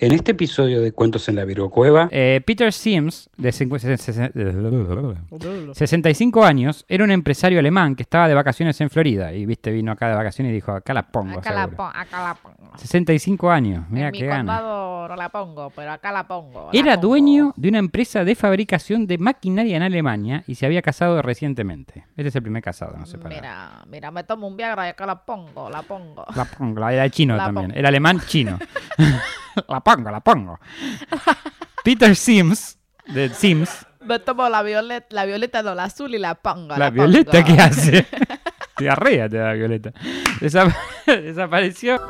En este episodio de Cuentos en la Virgocueva, Eh, Peter Sims, de cincu- se- se- se- 65 años, era un empresario alemán que estaba de vacaciones en Florida. Y viste, vino acá de vacaciones y dijo, acá la pongo. Acá la, seguro". pon- acá la pongo. 65 años, mira en mi qué gana. condado no la pongo, pero acá la pongo. la Era pongo. dueño de una empresa de fabricación de maquinaria en Alemania y se había casado recientemente. Este es el primer casado, no sé para. Mira, mira, me tomo un Viagra y acá la pongo, la pongo. La pongo, era chino La también. pongo. Era alemán chino. la pongo, la pongo. Peter Sims, de Sims, Me tomo la violeta, la violeta no, la azul y la pongo. la la violeta, pongo. ¿qué hace? Diarrea te da violeta. Desap- desapareció.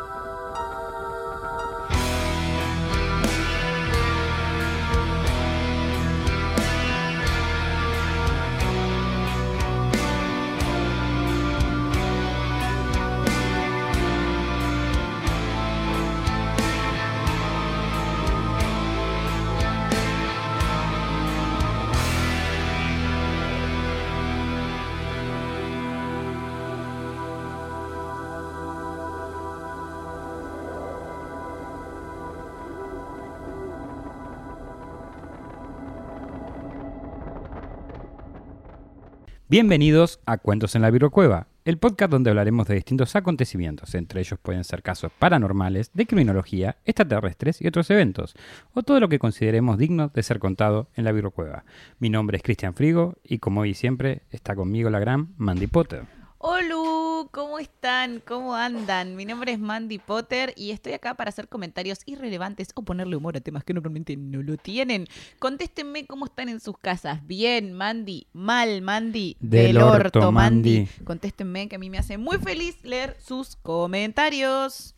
Bienvenidos a Cuentos en la Virocueva, el podcast donde hablaremos de distintos acontecimientos. Entre ellos pueden ser casos paranormales, de criminología, extraterrestres y otros eventos, o todo lo que consideremos digno de ser contado en la Virocueva. Mi nombre es Cristian Frigo y como hoy siempre está conmigo la gran Mandy Potter. Hola, ¿cómo están? ¿Cómo andan? Mi nombre es Mandy Potter y estoy acá para hacer comentarios irrelevantes o ponerle humor a temas que normalmente no lo tienen. Contéstenme cómo están en sus casas. Bien, Mandy. Mal, Mandy. Del orto, Mandy. Contéstenme que a mí me hace muy feliz leer sus comentarios.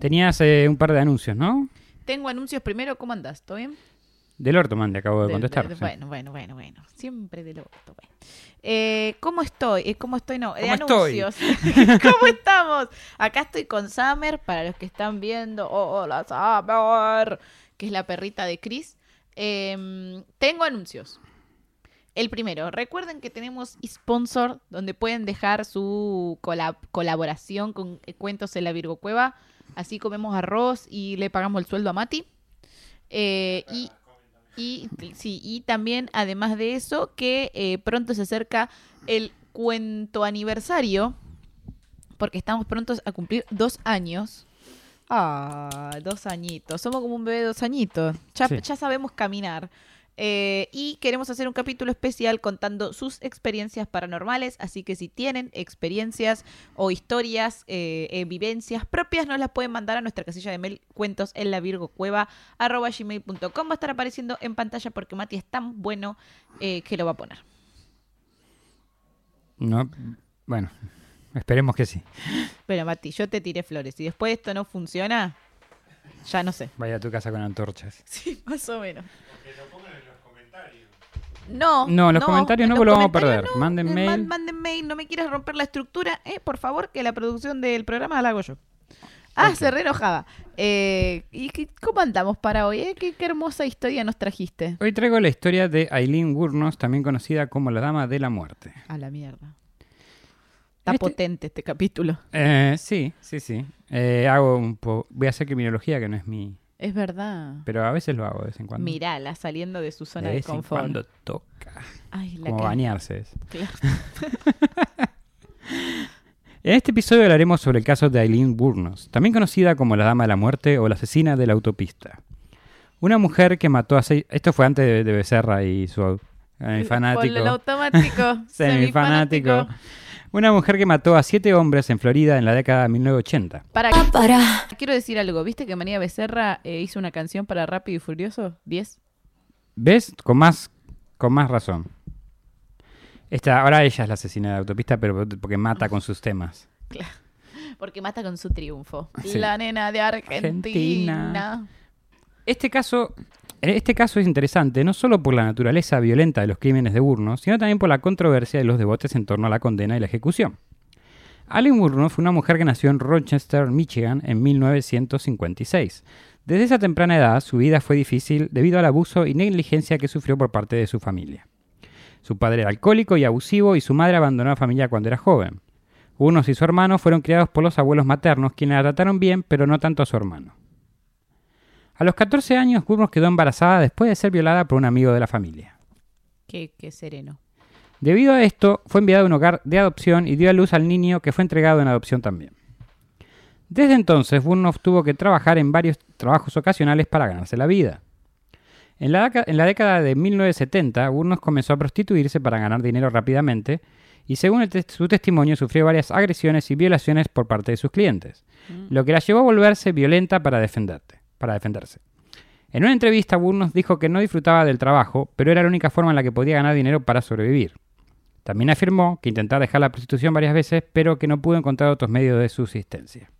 Tenías eh, un par de anuncios, ¿no? Tengo anuncios primero. ¿Cómo andas? ¿Todo bien? Del orto, Mandy, acabo de Del- contestar. Bueno, bueno, bueno, bueno. Siempre del orto. bueno. Eh, ¿Cómo estoy? Eh, ¿Cómo estoy? No, de anuncios. ¿Cómo estamos? Acá estoy con Summer, para los que están viendo. Oh, hola, Summer. Que es la perrita de Chris. Em, tengo anuncios. El primero, recuerden que tenemos sponsor donde pueden dejar su colab- colaboración con eh, Cuentos en la Virgo Cueva. Así comemos arroz y le pagamos el sueldo a Mati. Eh, y, y, sí, y también, además de eso, que eh, pronto se acerca el cuento aniversario, porque estamos prontos a cumplir dos años. Ah, dos añitos. Somos como un bebé de dos añitos. Ya, Sí. ya sabemos caminar. Eh, y queremos hacer un capítulo especial contando sus experiencias paranormales, así que si tienen experiencias o historias, eh, eh, vivencias propias, nos las pueden mandar a nuestra casilla de mail cuentos en la Virgo Cueva arroba gmail.com. Va a estar apareciendo en pantalla porque Mati es tan bueno que lo va a poner. No, bueno, esperemos que sí. Pero Mati, yo te tiré flores. Si después esto no funciona, ya no sé. Vaya a tu casa con antorchas. Sí, más o menos. No, No, los comentarios no, los vamos a perder. no. Manden mail. man- manden mail, no me quieras romper la estructura, eh, por favor, que la producción del programa la hago yo. Ah, se re enojaba. Eh, ¿Y qué- cómo andamos para hoy? eh? ¿Qué, qué hermosa historia nos trajiste. Hoy traigo la historia de Aileen Wurnos, también conocida como la Dama de la Muerte. A la mierda. Está Este- potente este capítulo. Eh, sí, sí, sí. Eh, hago un po voy a hacer criminología, que no es mi... Es verdad. Pero a veces lo hago de vez en cuando. Mirala, saliendo de su zona de de, vez en confort. cuando toca. Ay, la Como bañarse. es. Claro. En este episodio hablaremos sobre el caso de Aileen Wurnos, también conocida como la Dama de la Muerte o la asesina de la autopista. Una mujer que mató a seis... Esto fue antes de, de Becerra y su eh, fanático. Ponle el automático. Semifanático. Una mujer que mató a siete hombres en Florida en la década de 1980. Para, Quiero decir algo. ¿Viste que María Becerra eh, hizo una canción para Rápido y Furioso? ¿10? ¿Ves? Con más, con más razón. Esta, ahora ella es la asesina de la autopista, pero porque mata con sus temas. Porque mata con su triunfo. Sí. La nena de Argentina. Argentina. Este caso, este caso es interesante no solo por la naturaleza violenta de los crímenes de Burnos, sino también por la controversia de los debates en torno a la condena y la ejecución. Allen Burnos fue una mujer que nació en Rochester, Michigan, en 1956. Desde esa temprana edad, su vida fue difícil debido al abuso y negligencia que sufrió por parte de su familia. Su padre era alcohólico y abusivo y su madre abandonó la familia cuando era joven. Unos y su hermano fueron criados por los abuelos maternos, quienes la trataron bien, pero no tanto a su hermano. A los 14 años, Burns quedó embarazada después de ser violada por un amigo de la familia. Qué, qué sereno. Debido a esto, fue enviado a un hogar de adopción y dio a luz al niño que fue entregado en adopción también. Desde entonces, Burnoff tuvo que trabajar en varios trabajos ocasionales para ganarse la vida. En la, en la década de 1970, Burnoff comenzó a prostituirse para ganar dinero rápidamente y según te su testimonio sufrió varias agresiones y violaciones por parte de sus clientes, Mm. lo que la llevó a volverse violenta para, defenderte, para defenderse. En una entrevista, Burnos dijo que no disfrutaba del trabajo, pero era la única forma en la que podía ganar dinero para sobrevivir. También afirmó que intentaba dejar la prostitución varias veces, pero que no pudo encontrar otros medios de subsistencia.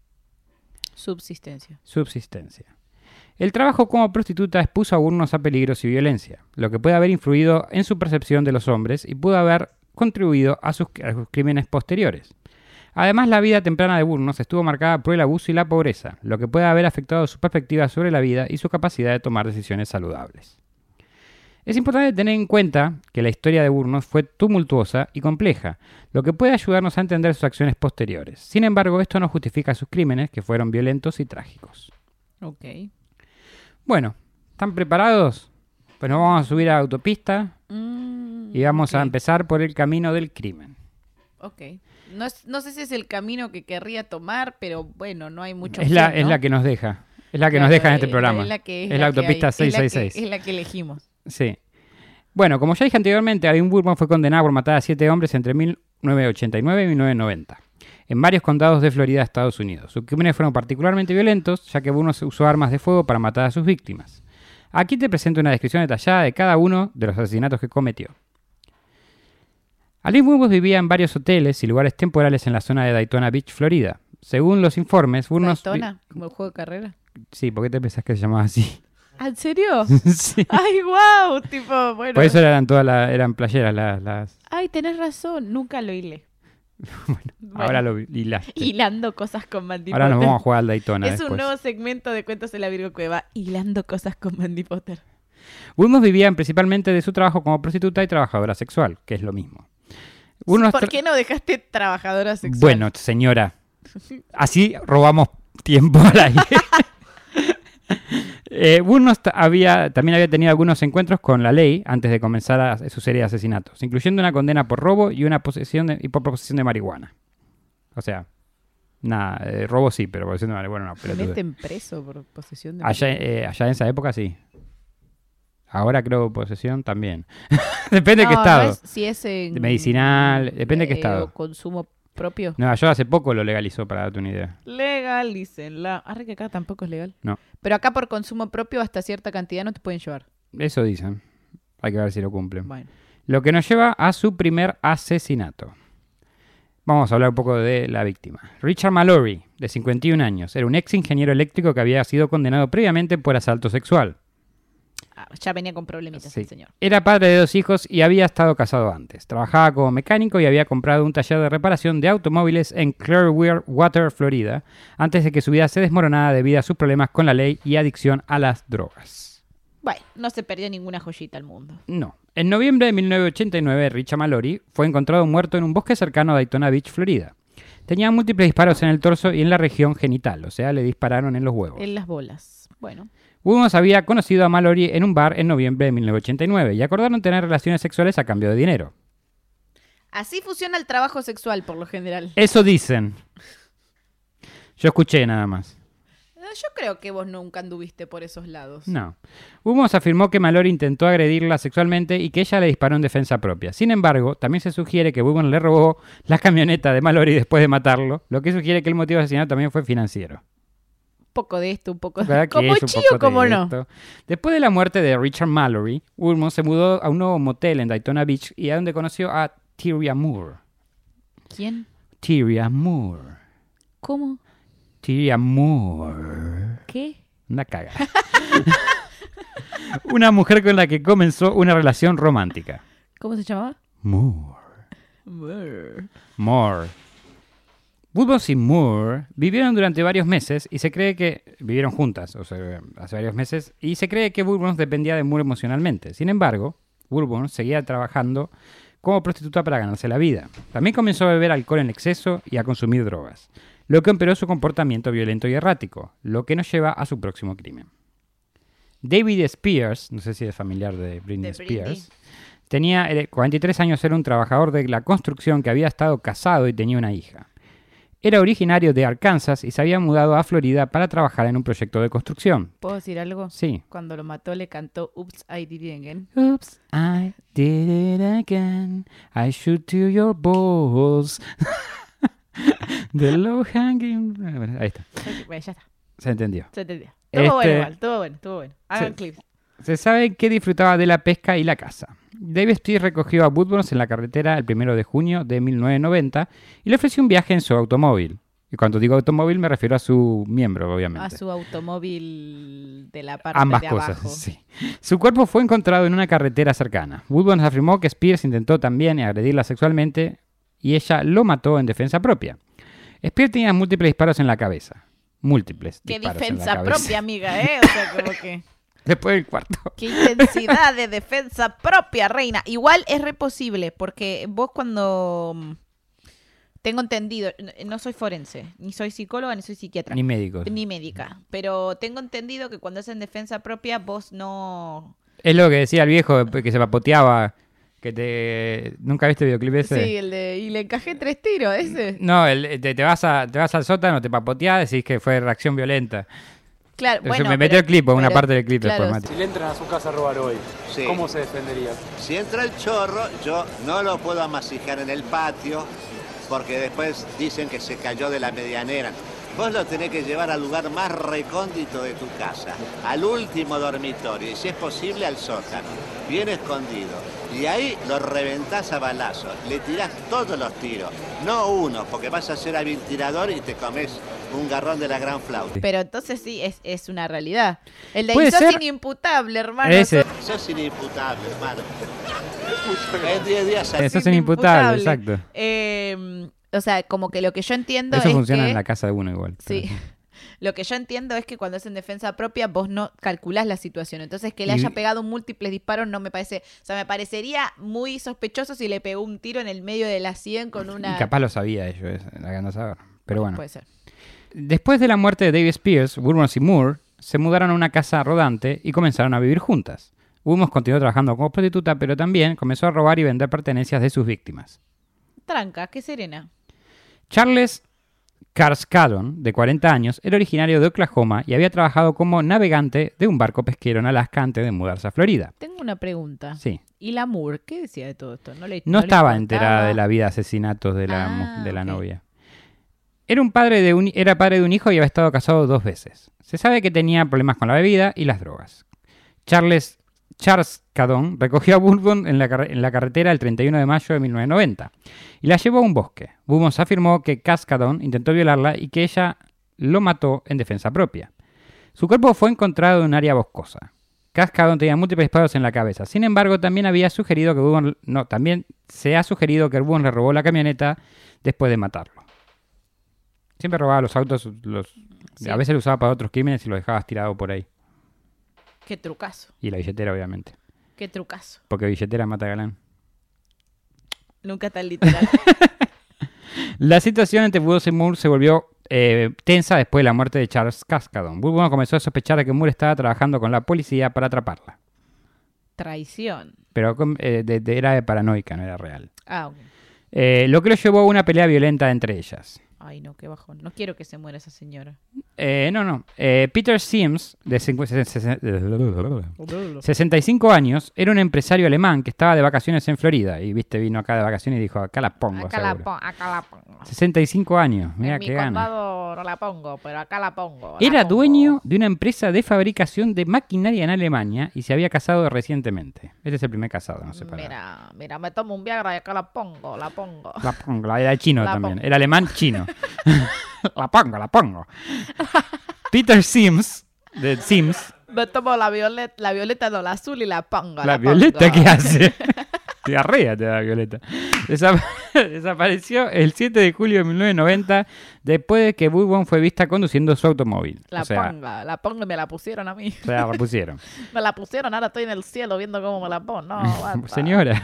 Subsistencia. Subsistencia. El trabajo como prostituta expuso a Burnos a peligros y violencia, lo que puede haber influido en su percepción de los hombres y pudo haber contribuido a sus, a sus crímenes posteriores. Además, la vida temprana de Burnos estuvo marcada por el abuso y la pobreza, lo que puede haber afectado su perspectiva sobre la vida y su capacidad de tomar decisiones saludables. Es importante tener en cuenta que la historia de Burnos fue tumultuosa y compleja, lo que puede ayudarnos a entender sus acciones posteriores. Sin embargo, esto no justifica sus crímenes, que fueron violentos y trágicos. Ok. Bueno, ¿están preparados? Pues nos vamos a subir a la autopista Mm, y vamos a empezar por el camino del crimen. Ok. No, es- no sé si es el camino que querría tomar, pero bueno, no hay mucho Es la, es la que nos deja. Es la que nos deja en este es programa. Es la, que, Es la la que autopista hay, es la que- 666. Es la que elegimos. Sí. Bueno, como ya dije anteriormente, Alvin Burman fue condenado por matar a siete hombres entre 1989 y 1990 en varios condados de Florida, Estados Unidos. Sus crímenes fueron particularmente violentos, ya que Burnos usó armas de fuego para matar a sus víctimas. Aquí te presento una descripción detallada de cada uno de los asesinatos que cometió. Alvin Burgos vivía en varios hoteles y lugares temporales en la zona de Daytona Beach, Florida. Según los informes, Burnos... Daytona, como el juego de carrera. Sí, ¿por qué te pensás que se llamaba así? ¿Ah, ¿En serio? sí. ¡Ay, wow! Tipo, bueno. Por eso eran todas las, eran playeras las, las- Ay, tenés razón. Nunca lo hilé. Bueno, Ahora lo hilaste. Hilando cosas con Mandy Ahora nos vamos a jugar al Daytona Es después. un nuevo segmento de Cuentos en la Virgo Cueva. Hilando cosas con Mandy Potter. Burnos vivían principalmente de su trabajo como prostituta y trabajadora sexual, que es lo mismo. ¿Por qué no dejaste trabajadora sexual? Bueno, señora, así robamos tiempo al aire. Eh, Burnos había, también había tenido algunos encuentros con la ley antes de comenzar a- su serie de asesinatos, incluyendo una condena por robo y una posesión de, y por posesión de marihuana. O sea, nada, eh, robo sí, pero posesión de marihuana no. Me meten preso por posesión de... Allá, eh, allá en esa época sí. Ahora creo posesión también. depende de qué No, no estado. es- si es en, medicinal, depende de qué eh, estado. o consumo propio. Nueva York hace poco lo legalizó, para darte una idea. Legalícenla. Arre que acá tampoco es legal. No. Pero acá por consumo propio hasta cierta cantidad no te pueden llevar. Eso dicen. Hay que ver si lo cumplen. Bueno. Lo que nos lleva a su primer asesinato. Vamos a hablar un poco de la víctima. Richard Mallory, de 51 años, era un ex ingeniero eléctrico que había sido condenado previamente por asalto sexual. Ah, ya venía con problemitas Sí. el señor. Era padre de dos hijos y había estado casado antes. Trabajaba como mecánico y había comprado un taller de reparación de automóviles en Clearwater, Florida, antes de que su vida se desmoronara debido a sus problemas con la ley y adicción a las drogas. Bueno, no se perdió ninguna joyita al mundo. No. En noviembre de 1989, Richard Mallory fue encontrado muerto en un bosque cercano a Daytona Beach, Florida. Tenía múltiples disparos en el torso y en la región genital, o sea, le dispararon en los huevos. En las bolas. Bueno. Burgos había conocido a Mallory en un bar en noviembre de 1989 y acordaron tener relaciones sexuales a cambio de dinero. Así funciona el trabajo sexual por lo general. Eso dicen. Yo escuché nada más. Eh, Yo creo que vos nunca anduviste por esos lados. No. Humos afirmó que Mallory intentó agredirla sexualmente y que ella le disparó en defensa propia. Sin embargo, también se sugiere que Burgos le robó la camioneta de Mallory después de matarlo, lo que sugiere que el motivo de asesinato también fue financiero. Poco de esto, un poco de ¿Verdad que Como es de como no. esto? Después de la muerte de Richard Mallory, Ulmo se mudó a un nuevo motel en Daytona Beach y a donde conoció a Tyria Moore. ¿Quién? Tyria Moore. ¿Cómo? Tyria Moore. ¿Qué? Una caga. una mujer con la que comenzó una relación romántica. ¿Cómo se llamaba? Moore. Moore. Woodbox y Moore vivieron durante varios meses y se cree que vivieron juntas, o sea, hace varios meses, y se cree que Woodbox dependía de Moore emocionalmente. Sin embargo, Woodbox seguía trabajando como prostituta para ganarse la vida. También comenzó a beber alcohol en exceso y a consumir drogas, lo que empeoró su comportamiento violento y errático, lo que nos lleva a su próximo crimen. David Spears, no sé si es familiar de Britney De Britney. Spears, tenía eh, 43 años, era un trabajador de la construcción que había estado casado y tenía una hija. Era originario de Arkansas y se había mudado a Florida para trabajar en un proyecto de construcción. ¿Puedo decir algo? Sí. Cuando lo mató le cantó Oops, I Did It Again. Oops, I did it again. I shoot to your balls. The low hanging. Bueno, Ahí está. Bueno, ya está. Se entendió. Se entendió. Estuvo bueno Este- igual, estuvo bueno, estuvo bueno. Hagan Sí. clips. Se sabe que disfrutaba de la pesca y la caza. David Spears recogió a Woodburns en la carretera el 1 de junio de 1990 y le ofreció un viaje en su automóvil. Y cuando digo automóvil me refiero a su miembro, obviamente. A su automóvil de la parte Ambas de cosas, abajo. sí. Su cuerpo fue encontrado en una carretera cercana. Woodburns afirmó que Spears intentó también agredirla sexualmente y ella lo mató en defensa propia. Spears tenía múltiples disparos en la cabeza. Múltiples. Qué disparos en la defensa cabeza. propia, amiga, ¿eh? O sea, como que... Después del cuarto. Qué intensidad de defensa propia, reina. Igual es re posible, porque vos cuando... mm, Tengo entendido, no soy forense, ni soy psicóloga, ni soy psiquiatra, Ni médicos. ni médica, pero tengo entendido que cuando es en defensa propia vos no... Es lo que decía el viejo que se papoteaba. Que te. ¿Nunca viste el videoclip ese? Sí, el de... Y le encajé tres tiros, ese. No, el- te, te vas a, te vas al sótano, te papoteás, decís que fue reacción violenta. Claro, bueno, me metió pero- el clip, una pero- parte del clip claro, después, Mati. Si le entran a su casa a robar hoy, Sí. ¿cómo se defendería? Si entra el chorro, yo no lo puedo amasijar en el patio porque después dicen que se cayó de la medianera. Vos lo tenés que llevar al lugar más recóndito de tu casa, al último dormitorio y si es posible al sótano, bien escondido. Y ahí lo reventás a balazos, le tirás todos los tiros, no uno, porque vas a ser hábil tirador y te comes un garrón de la gran flauta. Pero entonces sí, es, es una realidad. El de Puede sos ser- inimputable, hermano. Ese. sos Eso es inimputable, hermano. En 10 días Eso es inimputable, exacto. Eh, o sea, como que lo que yo entiendo Eso es funciona que... en la casa de uno igual. Sí. Lo que yo entiendo es que cuando es en defensa propia vos no calculás la situación. Entonces que le Y- haya pegado múltiples disparos no me parece... O sea, me parecería muy sospechoso si le pegó un tiro en el medio de la 100 con una... Y capaz lo sabía ellos, la que a saber. Pero bueno. Puede ser. Después de la muerte de David Spears, Burns y Moore se mudaron a una casa rodante y comenzaron a vivir juntas. Burns continuó trabajando como prostituta, pero también comenzó a robar y vender pertenencias de sus víctimas. Tranca, qué serena. Charles Carskadon, de 40 años, era originario de Oklahoma y había trabajado como navegante de un barco pesquero en Alaska antes de mudarse a Florida. Tengo una pregunta. Sí. ¿Y la Moore? ¿Qué decía de todo esto? No, le, No le estaba enterada de la vida de asesinatos de la, Ah, de la novia. Era, un padre de un, era padre de un hijo y había estado casado dos veces. Se sabe que tenía problemas con la bebida y las drogas. Charles Charles Cadon recogió a Bourbon en la, carretera el 31 de mayo de 1990 y la llevó a un bosque. Bourbon afirmó que Cascadon intentó violarla y que ella lo mató en defensa propia. Su cuerpo fue encontrado en un área boscosa. Cascadon tenía múltiples disparos en la cabeza. Sin embargo, también había sugerido que Bourbon, no, también se ha sugerido que Bourbon le robó la camioneta después de matarlo. Siempre robaba los autos, los, Sí. a veces lo usaba para otros crímenes y lo dejaba tirado por ahí. Qué trucazo, Y la billetera, obviamente. qué trucazo. Porque billetera mata galán. Nunca tan literal. La situación entre Burroughs y Moore se volvió eh, tensa después de la muerte de Charles Cascadon. Burroughs comenzó a sospechar de que Moore estaba trabajando con la policía para atraparla. Traición. Pero eh, de- de- era de paranoica, no era real. Ah, ok. Eh, lo que lo llevó a una pelea violenta entre ellas. Ay, no, qué bajón. No quiero que se muera esa señora. Eh, no, no. Eh, Peter Sims, de cincu- se- se- se- 65 años, era un empresario alemán que estaba de vacaciones en Florida. Y viste, vino acá de vacaciones y dijo, acá la pongo. Acá la, seguro". pon- acá la pongo. 65 años, mira qué gana. no la pongo, pero acá la pongo. la Era pongo. dueño de una empresa de fabricación de maquinaria en Alemania y se había casado recientemente. Este es el primer casado, no sé para. Mira, mira, me tomo un Viagra y acá la pongo, la pongo. La pongo, era chino La también. pongo. Era alemán chino. la pongo, la pongo. Peter Sims, de Sims, Me tomo la violeta, la violeta no, la azul y la pongo. la, la violeta pongo. que hace. Diarrea te da Violeta. Desap- desapareció el 7 de julio de 1990 después de que Bourbon fue vista conduciendo su automóvil. La o sea, la pongo y me la pusieron a mí. la repusieron. Me la pusieron, ahora estoy en el cielo viendo cómo me la pongo. No. Señora.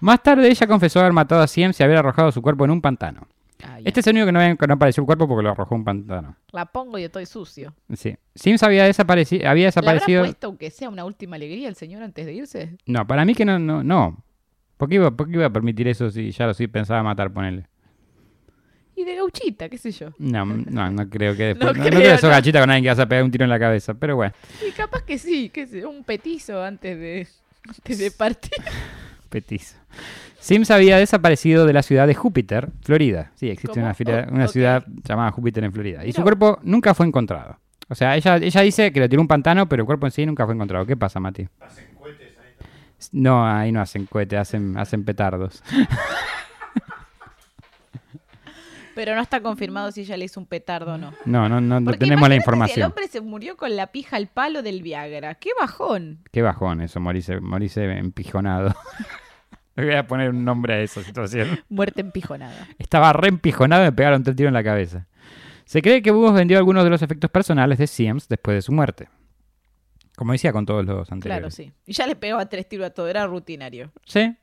Más tarde ella confesó haber matado a Sims y haber arrojado su cuerpo en un pantano. Ah. Este es el único que no, que no apareció el cuerpo porque lo arrojó un pantano. La pongo y estoy sucio. Sí. Sims había, desapareci había ¿Le desaparecido. puesto aunque sea una última alegría el señor antes de irse? No, para mí que no, no, no. ¿Por qué, iba, por qué iba a permitir eso si ya lo sí pensaba matar, ponele? Y de gauchita, qué sé yo. No, no, no creo que No después. No, no creo, creo que sos no. gachita con alguien que vas a pegar un tiro en la cabeza, pero bueno, Y capaz que sí, yo, un petizo antes de, antes de partir. petizo. Sims había desaparecido de la ciudad de Júpiter, Florida. Sí, existe ¿Cómo? una, fila- Oh, una ciudad llamada Júpiter en Florida. Y Mira su cuerpo nunca fue encontrado. O sea, ella, ella dice que lo tiró un pantano, pero el cuerpo en sí nunca fue encontrado. ¿Qué pasa, Mati? ¿Hacen cohetes ahí? No, ahí no hacen cohetes, hacen, hacen petardos. Pero no está confirmado si ella le hizo un petardo o no. No, no, no, Porque tenemos la Si el información. hombre se murió con la pija al palo del Viagra. ¡Qué bajón! Qué bajón eso, morirse, morirse empijonado. Le voy a poner un nombre a esa situación. Muerte empijonada. Estaba re empijonado y me pegaron tres tiros en la cabeza. Se cree que Bugos vendió algunos de los efectos personales de Sims después de su muerte. Como decía con todos los Claro, anteriores. sí. Y ya le pegaba tres tiros a todo, era rutinario. Sí.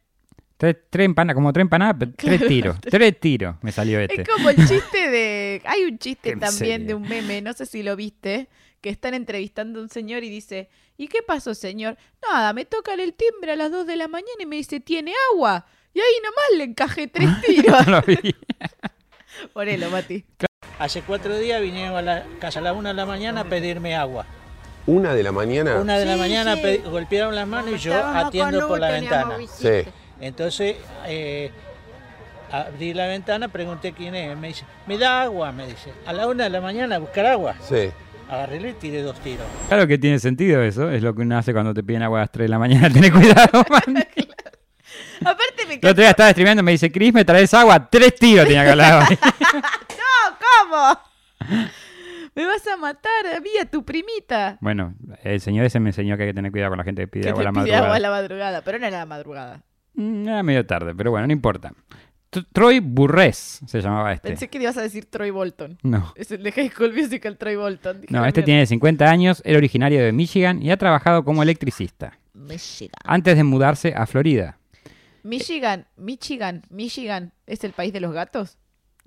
Tres, tres empanadas, como tres empanadas, pero tres Claro. tiros. Tres tiros me salió este. Es como el chiste de. Hay un chiste también serio. de un meme, no sé si lo viste, que están entrevistando a un señor y dice: ¿Y qué pasó, señor? Nada, me tocan el timbre a las 2 de la mañana y me dice: ¿Tiene agua? Y ahí nomás le encajé tres tiros. No. Ponelo, Mati. Hace cuatro días vinieron a la casa a las una de la mañana a pedirme agua. Una de la mañana. Una de la mañana sí. golpearon las manos y yo atiendo por la ventana. Sí. Entonces eh, abrí la ventana, pregunté quién es. Me dice, me da agua, me dice. A la una de la mañana a buscar agua. Sí. Agarré y tiré dos tiros. Claro que tiene sentido eso. Es lo que uno hace cuando te piden agua a las 3 de la mañana. Ten cuidado, man. Aparte me El otro día estaba streameando y me dice, Chris, ¿me traes agua? Tres tiros tenía que hablar. ¿Cómo? Me vas a matar a mí, a tu primita. bueno, el señor ese me enseñó que hay que tener cuidado con la gente que pide Que agua a la pide madrugada. agua a la madrugada, pero no era la madrugada. Mm, Era medio tarde, pero bueno, no importa. Troy Burress se llamaba este. Pensé que ibas a decir Troy Bolton. No. Es el de High School Musical Troy Bolton. Dije, No, "Ah, este mierda". tiene 50 años, era originario de Michigan y ha trabajado como electricista Michigan. antes de mudarse a Florida. Michigan, Michigan, Michigan, ¿es el país de los gatos?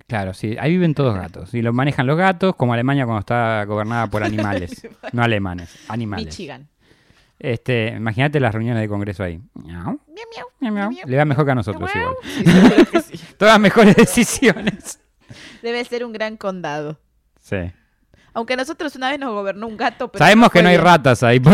Claro, sí, ahí viven todos gatos. Y los manejan los gatos, como Alemania cuando está gobernada por animales. no alemanes, animales. Michigan. Este, imagínate las reuniones de congreso ahí. Miau, Miau, miau. Le va mejor que a nosotros igual. Sí, sí. Todas mejores decisiones. Debe ser un gran condado. Sí. Aunque a nosotros una vez nos gobernó un gato, pero Sabemos que no hay ratas ahí. por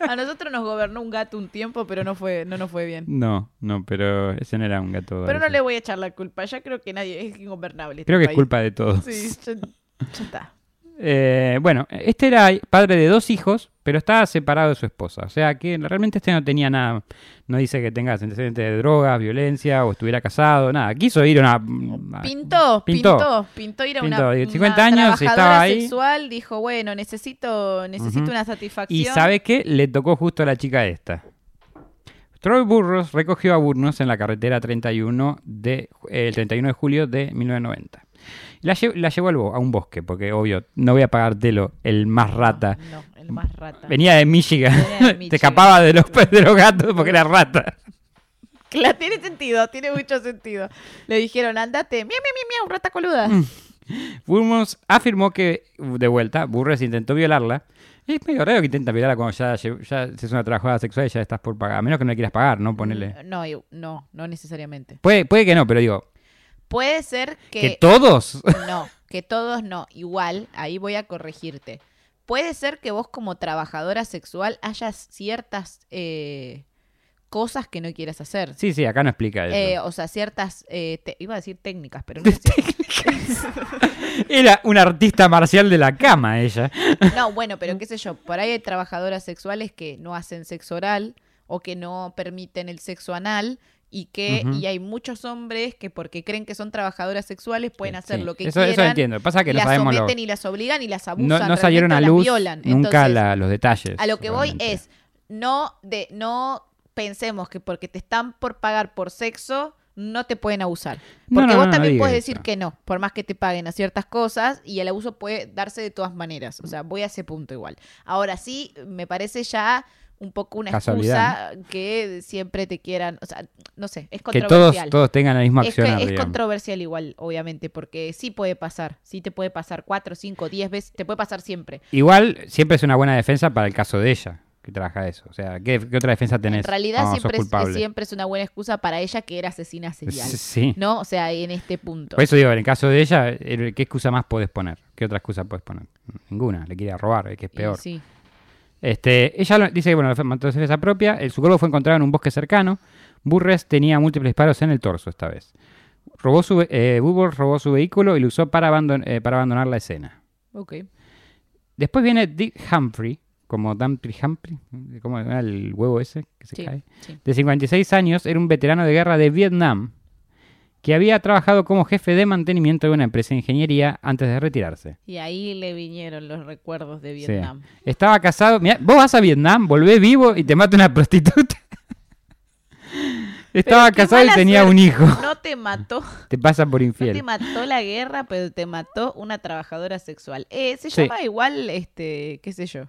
A nosotros nos gobernó un gato un tiempo, pero no fue, no nos fue bien. No, no, pero ese no era un gato. Pero no le voy a echar la culpa. Ya creo que nadie es ingobernable. este Creo que es culpa de todos. Sí, ya, ya está. Eh, bueno, este era padre de dos hijos, pero estaba separado de su esposa. O sea que realmente este no tenía nada. No dice que tenga antecedentes de drogas, violencia o estuviera casado, nada. Quiso ir a una. Pintó, Pintó. pintó, pintó ir a Pintó, una, digo, 50 una años, estaba ahí. sexual, dijo, bueno, necesito, necesito una satisfacción. Y ¿sabe qué? Le tocó justo a la chica esta. Troy Burros recogió a Burnos en la carretera 31 de, eh, el 31 de julio de 1990. La, lle- la llevó al bo- a un bosque, porque obvio, no voy a pagártelo, el más rata. No, el más rata. Venía de Michigan. Venía de Te escapaba de los, de los gatos porque era rata. Claro, tiene sentido, tiene mucho sentido. Le dijeron, andate, miau, miau, miau, miau, rata coluda. Burmos afirmó que, de vuelta, Burres intentó violarla. Y es medio raro que intenta violarla cuando ya, ya es una trabajadora sexual y ya estás por pagar. A menos que no le quieras pagar, ¿no? Ponele. No, no, no necesariamente. Puede, puede que no, pero digo, Puede ser que, que... todos. No, que todos no. Igual, ahí voy a corregirte. Puede ser que vos como trabajadora sexual hayas ciertas eh, cosas que no quieras hacer. sí, sí, acá no explica eso. Eh, o sea, ciertas, eh, te- iba a decir técnicas, pero no cierto. Era una artista marcial de la cama ella. No, bueno, pero qué sé yo, por ahí hay trabajadoras sexuales que no hacen sexo oral o que no permiten el sexo anal y que y hay muchos hombres que porque creen que son trabajadoras sexuales pueden hacer sí. lo que eso, quieran. Eso entiendo. Pasa que no sabemos lo... y las obligan y las abusan. No, no salieron a luz violan. nunca Entonces, la- los detalles. A lo que voy es, no, de, no pensemos que porque te están por pagar por sexo, no te pueden abusar. No, Porque no, vos no, no también diga puedes eso. decir que no, por más que te paguen a ciertas cosas, y el abuso puede darse de todas maneras. O sea, voy a ese punto igual. Ahora sí, me parece ya un poco una Casualidad, excusa que siempre te quieran, o sea, no sé, es Que todos, controversial. todos tengan la misma es, que- acción. es controversial igual, obviamente, porque sí puede pasar, sí te puede pasar cuatro, cinco, diez veces, te puede pasar siempre. Igual siempre es una buena defensa para el caso de ella, que trabaja eso. O sea, ¿qué, qué otra defensa tenés? En realidad siempre es, culpable? siempre es una buena excusa para ella que era asesina serial. Sí. ¿No? O sea, en este punto. Por eso digo, en el caso de ella, ¿qué excusa más podés poner? ¿Qué otra excusa podés poner? Ninguna, le quería robar, que es peor. sí. Este, ella dice que bueno, mató de defensa propia, el, su cuerpo fue encontrado en un bosque cercano. Burres tenía múltiples disparos en el torso esta vez. Robó su, eh, robó su vehículo y lo usó para, abandon- eh, para abandonar la escena. Ok. Después viene Dick Humphrey, como Dumpty Humphrey, como el huevo ese que se Sí, cae. sí. De 56 años, era un veterano de guerra de Vietnam que había trabajado como jefe de mantenimiento de una empresa de ingeniería antes de retirarse. Y ahí le vinieron los recuerdos de Sí. Vietnam. Estaba casado. Mirá, vos vas a Vietnam, volvés vivo y te mata una prostituta. Estaba casado y tenía suerte. un hijo. No te mató, Te pasa por no infiel. te mató la guerra, pero te mató una trabajadora sexual. Eh, se llama igual, este, qué sé yo.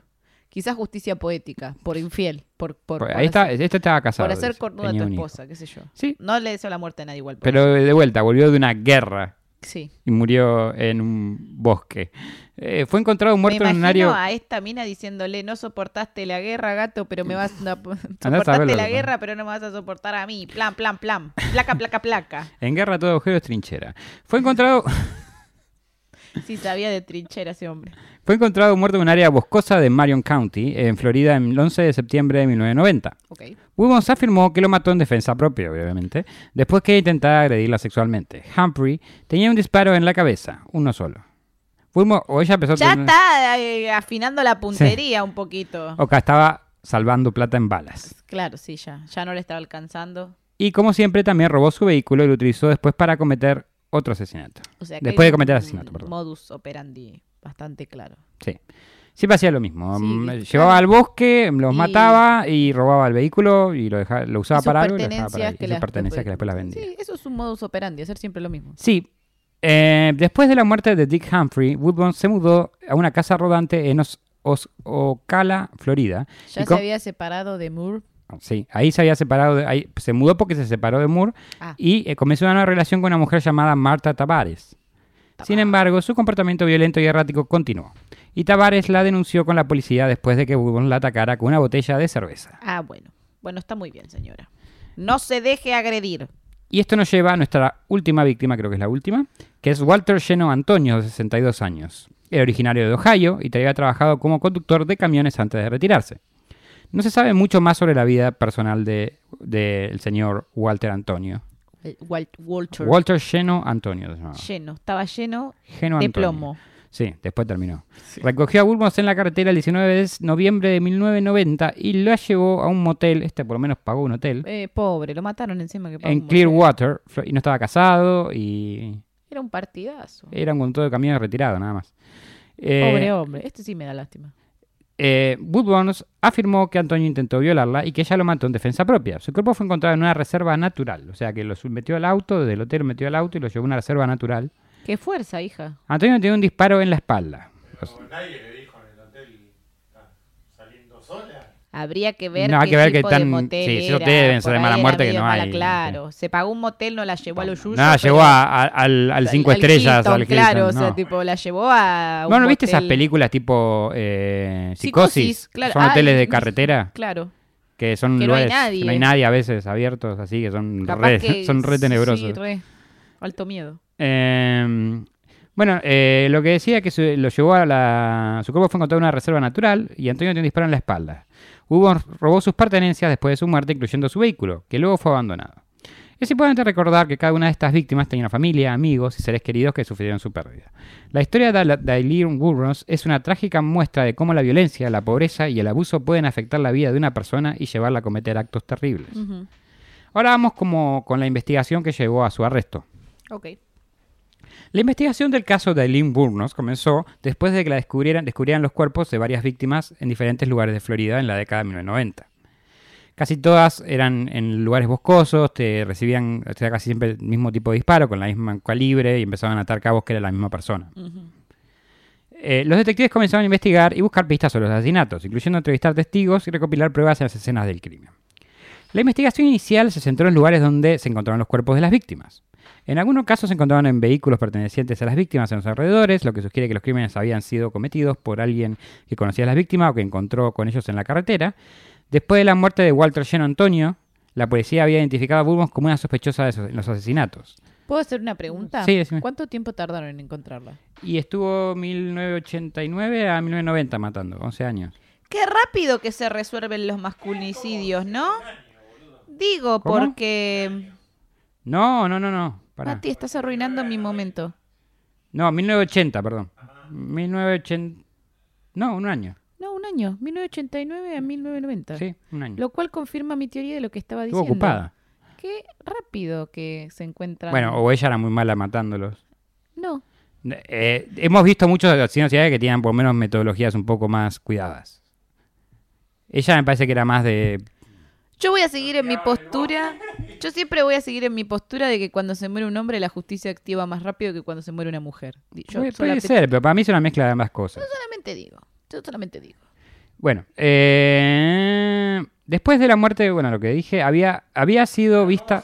Quizás justicia poética, por infiel, por, por, Por- por ahí está, este estaba casado. por hacer cornuda a tu esposa, qué sé yo. Sí, No le deseo la muerte a nadie igual. por pero eso. de vuelta, volvió de una guerra Sí. y murió en un bosque. Eh, fue encontrado muerto me en un área. a esta mina diciéndole, no soportaste la guerra, gato, pero me vas a soportaste la ¿no? guerra, pero no me vas a soportar a mí. Plan, plan, plan. Placa, placa, placa. En guerra todo agujero es trinchera. Fue encontrado, Sí, sabía de trinchera ese hombre. fue encontrado muerto en un área boscosa de Marion County, en Florida, el 11 de septiembre de 1990. Ok. Williams afirmó que lo mató en defensa propia, obviamente, después que intentara agredirla sexualmente. Humphrey tenía un disparo en la cabeza, uno solo. Wilmore, o ella empezó a Ya tener- está eh, afinando la puntería un poquito. o que estaba salvando plata en balas. Claro, sí, ya. Ya no le estaba alcanzando. Y como siempre, también robó su vehículo y lo utilizó después para cometer otro asesinato. O sea, que Después de cometer asesinato, perdón. Modus operandi bastante claro. Sí. Siempre hacía lo mismo. Sí, claro. Llevaba al bosque, los Y- mataba y robaba el vehículo y lo, dejaba, lo usaba Y para algo y lo dejaba para ahí. que Y sus las- pertenencias que después las vendía. Sí, eso es un modus operandi, hacer siempre lo mismo. Sí. Eh, después de la muerte de Dick Humphrey, Woodburn se mudó a una casa rodante en Os- Os- Ocala, Florida. Ya se había separado de Moore. Sí, ahí se había separado, de- ahí, se mudó porque se separó de Moore Ah. y eh, comenzó una nueva relación con una mujer llamada Marta Tavares. Sin embargo, su comportamiento violento y errático continuó. Y Tavares la denunció con la policía después de que Woodburn la atacara con una botella de cerveza. Ah, bueno. Bueno, está muy bien, señora. No se deje agredir. Y esto nos lleva a nuestra última víctima, creo que es la última, que es Walter Lleno Antonio, de 62 años. Era originario de Ohio y había trabajado como conductor de camiones antes de retirarse. No se sabe mucho más sobre la vida personal del de, del señor Walter Antonio. Eh, Wal- Walter. Walter Lleno Antonio. llamaba. Lleno. Estaba lleno Geno de Antonio. plomo. Sí, después terminó. Recogió a Burgos en la carretera el 19 de noviembre de 1990 y la llevó a un motel, este por lo menos pagó un hotel, Eh, pobre, lo mataron encima que pagó en. Clearwater, y no estaba casado y Era un partidazo. era un conductor de camiones retirado, nada más. Eh, Pobre hombre. Este sí me da lástima. Eh, Woodburns afirmó que Antonio intentó violarla y que ella lo mató en defensa propia. Su cuerpo fue encontrado en una reserva natural, o sea que lo metió al auto, desde el hotel lo metió al auto y lo llevó a una reserva natural. Qué fuerza, hija. Antonio tenía un disparo en la espalda. Nadie le dijo en el hotel "Está saliendo sola. Habría que ver No, qué que ver tipo de tan- motel sí, era. deben ser de mala muerte que no mala, hay, Claro, se pagó un motel, no la llevó a los yuyos. Nada, pero- llevó a- a- al, al cinco al estrellas, Hilton, al Hilton, Claro, o no. sea, tipo, la llevó a un Bueno, ¿viste esas películas tipo eh, Psicosis, Psicosis? claro. Son Ah, hoteles de carretera Claro. que son que no hay nadie. no hay nadie a veces abiertos, así que son Capaz re, que son re tenebrosos. Sí, re. Alto miedo. Eh, bueno, eh, lo que decía que se- lo llevó a la... Su cuerpo fue encontrado en una reserva natural y Antonio tiene un disparo en la espalda. Hugo robó sus pertenencias después de su muerte, incluyendo su vehículo, que luego fue abandonado. Es importante recordar que cada una de estas víctimas tenía una familia, amigos y seres queridos que sufrieron su pérdida. La historia de, Aileen Burroughs es una trágica muestra de cómo la violencia, la pobreza y el abuso pueden afectar la vida de una persona y llevarla a cometer actos terribles. Ahora vamos como con la investigación que llevó a su arresto. Ok. La investigación del caso de Aileen Burnos comenzó después de que la descubrieran, descubrieran los cuerpos de varias víctimas en diferentes lugares de Florida en la década de 1990. Casi todas eran en lugares boscosos, te recibían o sea, casi siempre el mismo tipo de disparo, con la misma calibre y empezaban a atar cabos que era la misma persona. Eh, los detectives comenzaron a investigar y buscar pistas sobre los asesinatos, incluyendo entrevistar testigos y recopilar pruebas en las escenas del crimen. La investigación inicial se centró en lugares donde se encontraron los cuerpos de las víctimas. En algunos casos se encontraban en vehículos pertenecientes a las víctimas en los alrededores, lo que sugiere que los crímenes habían sido cometidos por alguien que conocía a las víctimas o que encontró con ellos en la carretera. Después de la muerte de Walter Geno Antonio, la policía había identificado a Burgos como una sospechosa de los asesinatos. ¿Puedo hacer una pregunta? Sí, decime. ¿Cuánto tiempo tardaron en encontrarla? Y estuvo 1989 a 1990 matando, 11 años. Qué rápido que se resuelven los masculinicidios, ¿no? Digo, ¿Cómo? porque... No, no, no, no. Pará. Mati, estás arruinando mi momento. No, 1980, perdón. 1980. No, un año. No, un año, 1989 a 1990. Sí, un año. Lo cual confirma mi teoría de lo que estaba Estuvo diciendo. ocupada. Qué rápido que se encuentran. Bueno, o ella era muy mala matándolos. No, Eh, hemos visto muchos asesinos que tienen por lo menos metodologías un poco más cuidadas. Ella me parece que era más de... Yo voy a seguir en mi postura. Yo siempre voy a seguir en mi postura de que cuando se muere un hombre la justicia activa más rápido que cuando se muere una mujer. Yo puede puede ser, pero para mí es una mezcla de ambas cosas. solamente digo. Yo solamente digo. Bueno, eh, después de la muerte, bueno, lo que dije, había, había sido vista...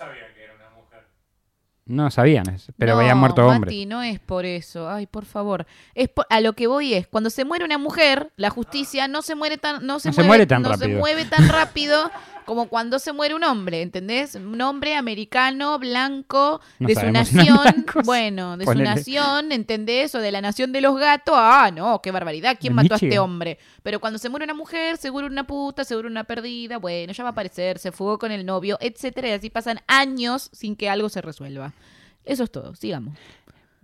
No sabían, pero no, habían muerto hombres. Mati, no es por eso. Ay, por favor. Es por- a lo que voy es, cuando se muere una mujer, la justicia no se muere tan, no se No se muere tan no se mueve tan rápido como cuando se muere un hombre, ¿entendés? Un hombre americano, blanco, No de su si nación, bueno, de Ponele. su nación, ¿entendés? O de la nación de los gatos. Ah, no, qué barbaridad. ¿Quién mató a este hombre? Pero cuando se muere una mujer, seguro una puta, seguro una perdida, bueno, ya va a aparecer, se fugó con el novio, etcétera, y así pasan años sin que algo se resuelva. Eso es todo, sigamos.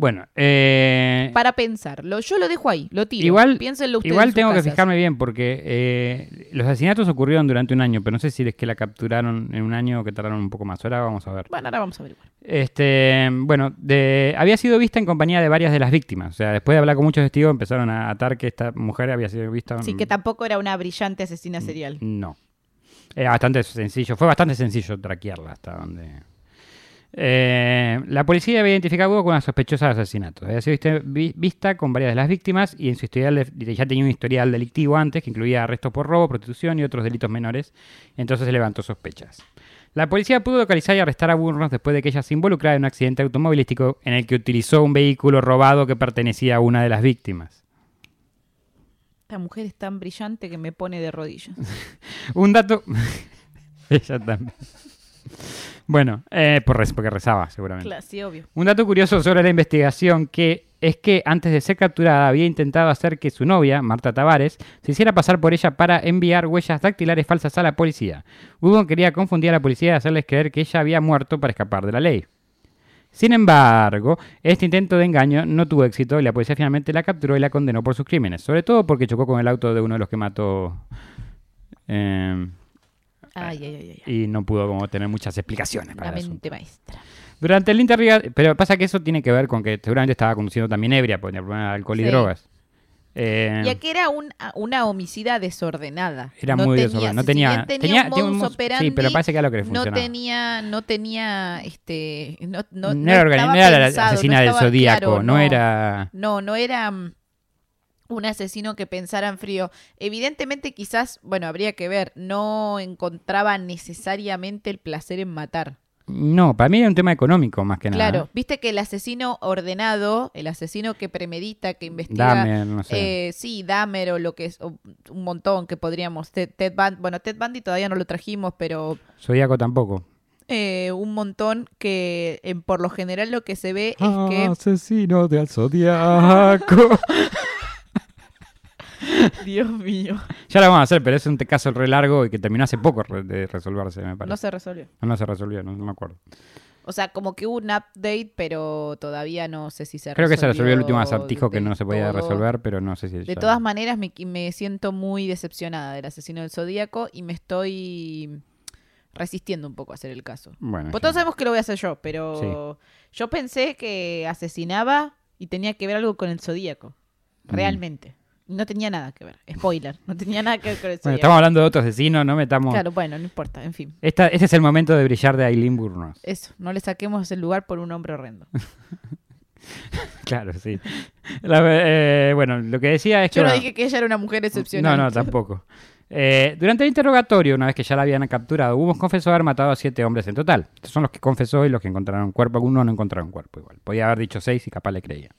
Bueno, eh, Para pensarlo, yo lo dejo ahí, lo tiro. igual, Piénsenlo ustedes. igual tengo que fijarme bien porque eh, los asesinatos ocurrieron durante un año, pero no sé si es que la capturaron en un año o que tardaron un poco más. Ahora vamos a ver. Bueno, ahora vamos a ver. Este, bueno, de, había sido vista en compañía de varias de las víctimas. O sea, después de hablar con muchos testigos empezaron a atar que esta mujer había sido vista. Sí, que tampoco era una brillante asesina serial. No. Era bastante sencillo. Fue bastante sencillo traquearla hasta donde. Eh, la policía había identificado a Hugo con una sospechosa de asesinato. Había sido vista, vi- vista con varias de las víctimas y en su historial de- ya tenía un historial delictivo antes que incluía arrestos por robo, prostitución y otros delitos menores. Entonces se levantó sospechas. La policía pudo localizar y arrestar a Burnos después de que ella se involucrara en un accidente automovilístico en el que utilizó un vehículo robado que pertenecía a una de las víctimas. Esta mujer es tan brillante que me pone de rodillas. Un dato. Ella también. Bueno, eh, por rez- porque rezaba, seguramente. Claro, sí, obvio. Un dato curioso sobre la investigación que es que antes de ser capturada había intentado hacer que su novia, Marta Tavares, se hiciera pasar por ella para enviar huellas dactilares falsas a la policía. Hugo quería confundir a la policía y hacerles creer que ella había muerto para escapar de la ley. Sin embargo, este intento de engaño no tuvo éxito y la policía finalmente la capturó y la condenó por sus crímenes, sobre todo porque chocó con el auto de uno de los que mató eh, Ay, ay, ay, y no pudo como tener muchas explicaciones para La el mente maestra. Durante el interrogatorio, pero pasa que eso tiene que ver con que seguramente estaba conduciendo también ebria, por el problema de alcohol y Sí. drogas. Eh, Y aquí era un, una homicida desordenada. Era No muy tenía- desordenada, no tenía- tenía, tenía- un modus- sí, operandi, pero parece que era lo que le no funcionaba. tenía, no tenía, este, no, no, no, no era, no era la asesina no del zodíaco, claro, no, era. No, no era mm, un asesino que pensara en frío. Evidentemente, quizás, bueno, habría que ver, no encontraba necesariamente el placer en matar. No, para mí era un tema económico más que nada. Claro, viste que el asesino ordenado, el asesino que premedita, que investiga. Dahmer, no sé. eh, sí, Dahmer o lo que es, un montón que podríamos. Ted, Ted Bun- bueno, Ted Bundy todavía no lo trajimos, pero Zodíaco tampoco. eh, un montón que eh, por lo general lo que se ve es que. Asesino del zodíaco. Dios mío. ya lo vamos a hacer, pero es un caso re largo y que terminó hace poco de resolverse, me No parece. se resolvió. No, no se resolvió, no, no me acuerdo. O sea, como que hubo un update, pero todavía no sé si se Creo que se resolvió el último resolvió acertijo que no se podía todo. resolver, pero no sé si. De todas maneras, me, me siento muy decepcionada del asesino del Zodíaco y me estoy resistiendo un poco a hacer el caso. Bueno, Pues todos sabemos que lo voy a hacer yo, pero yo pensé que asesinaba y tenía que ver algo con el Zodíaco. Mm. Realmente. No tenía nada que ver. Spoiler. No tenía nada que ver con el Bueno, estamos hablando de otro asesino, no metamos. Claro, bueno, no importa. En fin. Esta, este es el momento de brillar de Aileen Burnos. Eso. No le saquemos el lugar por un hombre horrendo. Claro, sí. La- eh, bueno, lo que decía es que... Yo no dije que ella era una mujer excepcional. No, no, tampoco. Eh, durante el interrogatorio, una vez que ya la habían capturado, Hubo confesó haber matado a siete hombres en total. Estos son los que confesó y los que encontraron cuerpo. Algunos no encontraron cuerpo igual. Podía haber dicho seis y capaz le creían.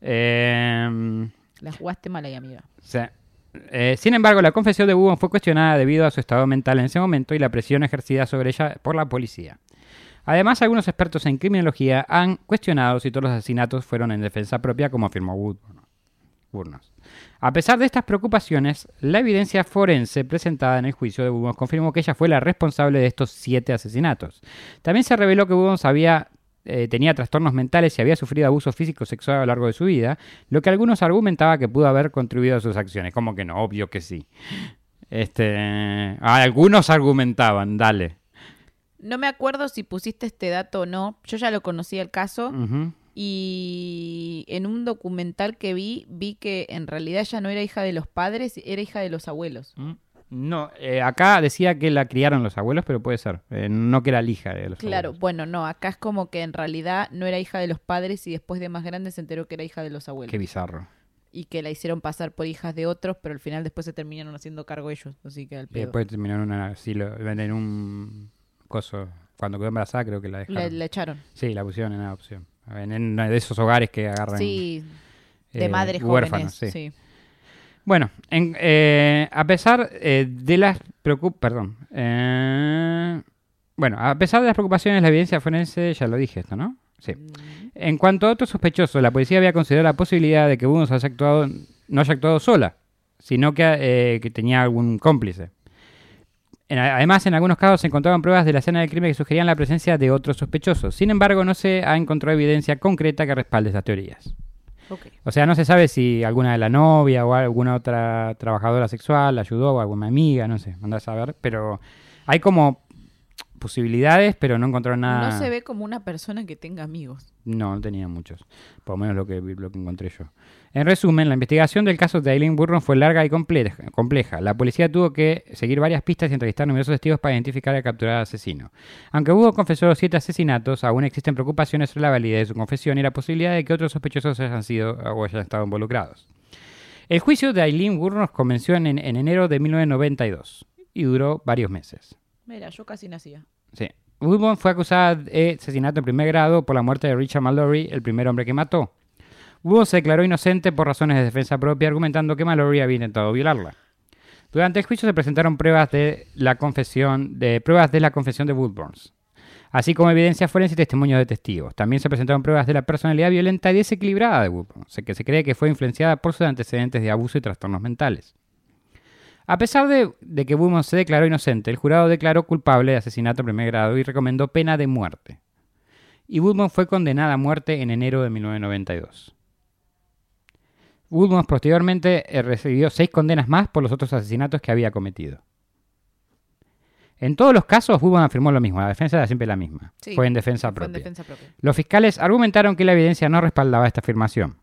Eh, La jugaste mal ahí, amiga. sea, eh, sin embargo, la confesión de Bubon fue cuestionada debido a su estado mental en ese momento y la presión ejercida sobre ella por la policía. Además, algunos expertos en criminología han cuestionado si todos los asesinatos fueron en defensa propia, como afirmó. Burnos. A pesar de estas preocupaciones, la evidencia forense presentada en el juicio de Burns confirmó que ella fue la responsable de estos siete asesinatos. También se reveló que Burns había, eh, tenía trastornos mentales y había sufrido abuso físico sexual a lo largo de su vida, lo que algunos argumentaba que pudo haber contribuido a sus acciones. Como que no, obvio que sí. Este, ah, algunos argumentaban, dale. No me acuerdo si pusiste este dato o no. Yo ya lo conocía el caso. Y en un documental que vi, vi que en realidad ella no era hija de los padres, era hija de los abuelos. Mm. No, eh, acá decía que la criaron los abuelos, pero puede ser. Eh, no que era la hija de los Claro, abuelos. bueno, no, acá es como que en realidad no era hija de los padres y después de más grande se enteró que era hija de los abuelos. Qué bizarro. Y que la hicieron pasar por hijas de otros, pero al final después se terminaron haciendo cargo ellos. Así que al Y pedo. después terminó en, asilo- en un coso. Cuando quedó embarazada, creo que la dejaron. La, la echaron. Sí, la pusieron en adopción. En, en de esos hogares que agarran. Sí, de eh, madres huérfanos, jóvenes. sí. sí. Bueno, en- eh, a pesar eh, de las preocup perdón. eh, bueno, a pesar de las preocupaciones, la evidencia forense, ya lo dije esto, ¿no? Sí. En cuanto a otros sospechosos, la policía había considerado la posibilidad de que Burns haya actuado, no haya actuado sola, sino que, eh, que tenía algún cómplice. En- además, en algunos casos se encontraban pruebas de la escena del crimen que sugerían la presencia de otros sospechosos. Sin embargo, no se ha encontrado evidencia concreta que respalde esas teorías. Ok. O sea, no se sabe si alguna de la novia o alguna otra trabajadora sexual la ayudó o alguna amiga, no sé, andás a ver. Pero hay como posibilidades, pero no encontraron nada. No se ve como una persona que tenga amigos. No, no tenía muchos. Por lo menos lo que, lo que encontré yo. En resumen, la investigación del caso de Aileen Burron fue larga y compleja. La policía tuvo que seguir varias pistas y entrevistar numerosos testigos para identificar al capturado asesino. Aunque Hugo confesó los siete asesinatos, aún existen preocupaciones sobre la validez de su confesión y la posibilidad de que otros sospechosos hayan sido o hayan estado involucrados. El juicio de Aileen Burron comenzó en, en enero de 1992 y duró varios meses. Mira, yo casi nacía. Sí. Woodburn fue acusada de asesinato en primer grado por la muerte de Richard Mallory, el primer hombre que mató. Woodburn se declaró inocente por razones de defensa propia, argumentando que Mallory había intentado violarla. Durante el juicio se presentaron pruebas de la confesión de pruebas de la confesión de Woodburn, así como evidencia forense y testimonios de testigos. También se presentaron pruebas de la personalidad violenta y desequilibrada de Woodburn, que se cree que fue influenciada por sus antecedentes de abuso y trastornos mentales. A pesar de, de que Woodburn se declaró inocente, el jurado declaró culpable de asesinato en primer grado y recomendó pena de muerte. Y Woodburn fue condenada a muerte en enero de 1992. Woodburn posteriormente eh, recibió seis condenas más por los otros asesinatos que había cometido. En todos los casos, Woodburn afirmó lo mismo, la defensa era siempre la misma. Sí, fue en defensa Fue en propia. defensa propia. Los fiscales argumentaron que la evidencia no respaldaba esta afirmación.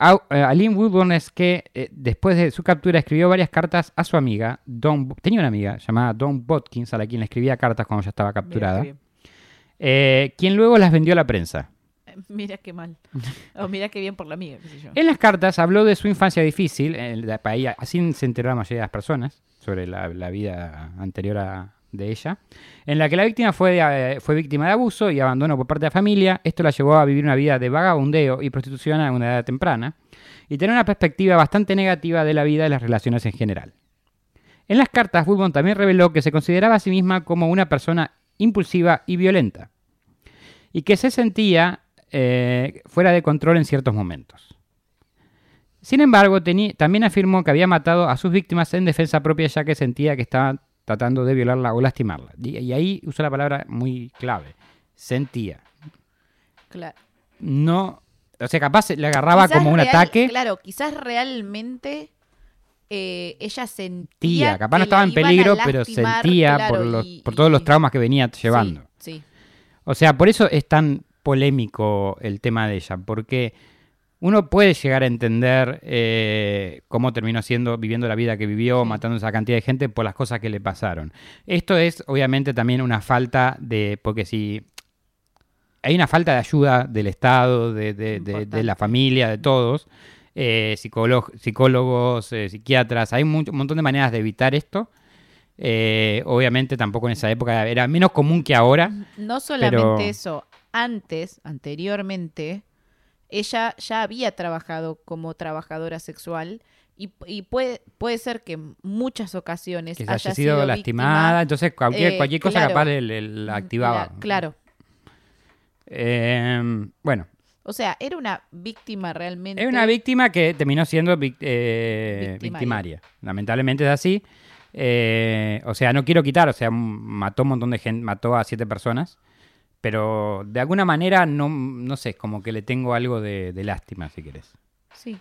Eh, Aline Woodburn es que eh, después de su captura escribió varias cartas a su amiga, tenía una amiga llamada Dawn Botkins, a la quien le escribía cartas cuando ya estaba capturada, Mira eh, quien luego las vendió a la prensa. Mira qué mal. O mira qué bien por la amiga, qué sé yo. En las cartas habló de su infancia difícil, ahí- así se enteró la mayoría de las personas sobre la, la vida anterior a- de ella, en la que la víctima fue, eh, fue víctima de abuso y abandono por parte de la familia. Esto la llevó a vivir una vida de vagabundeo y prostitución a una edad temprana y tener una perspectiva bastante negativa de la vida y las relaciones en general. En las cartas, Woodburn también reveló que se consideraba a sí misma como una persona impulsiva y violenta y que se sentía eh, fuera de control en ciertos momentos. Sin embargo, también afirmó que había matado a sus víctimas en defensa propia ya que sentía que estaban tratando de violarla o lastimarla. Y, y ahí usó la palabra muy clave, sentía. Claro. No, o sea, capaz le agarraba Quizás como un real- ataque. Claro, quizás realmente eh, ella sentía. Sentía, capaz no estaba en peligro, pero sentía claro, por, los- y- por todos los traumas que venía sí, llevando. Sí, O sea, por eso es tan polémico el tema de ella, porque uno puede llegar a entender eh, cómo terminó siendo, viviendo la vida que vivió, matando a esa cantidad de gente por las cosas que le pasaron. Esto es obviamente también una falta de, porque si hay una falta de ayuda del Estado, de, de- de- de la familia, de todos, eh, psicólogo- psicólogos, eh, psiquiatras, hay un montón de maneras de evitar esto. Eh, obviamente tampoco en esa época era menos común que ahora. No solamente Pero- eso, antes, anteriormente, ella ya había trabajado como trabajadora sexual y, y puede, puede ser que en muchas ocasiones Que se haya haya sido lastimada, víctima, entonces cualquier, eh, cualquier cosa claro. capaz le, le- la activaba. la- claro. Eh, bueno, O sea, era una víctima realmente. es una víctima que terminó siendo vic- eh, Victimaria. victimaria. Lamentablemente es así. Eh, o sea, no quiero quitar, o sea, mató un montón de gente, mató a siete personas. Pero de alguna manera, no, no sé, como que le tengo algo de, de lástima, si querés. Sí,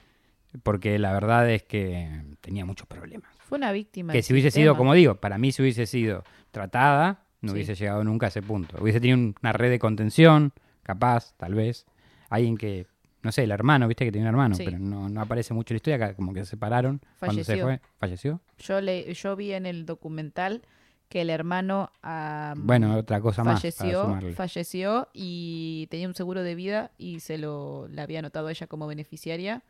Porque la verdad es que tenía muchos problemas. fue una víctima. Que si hubiese sido, como digo, para mí si hubiese sido tratada, no Sí. hubiese llegado nunca a ese punto. Hubiese tenido un- una red de contención, capaz, tal vez. Alguien que, no sé, el hermano, viste que tenía un hermano, Sí. pero no, no aparece mucho en la historia, como que se separaron cuando se Falleció. fue. ¿Falleció? Yo, le, yo vi en el documental que el hermano ah, Bueno, otra cosa más. falleció, sumarle. falleció y tenía un seguro de vida y se lo había anotado ella como beneficiaria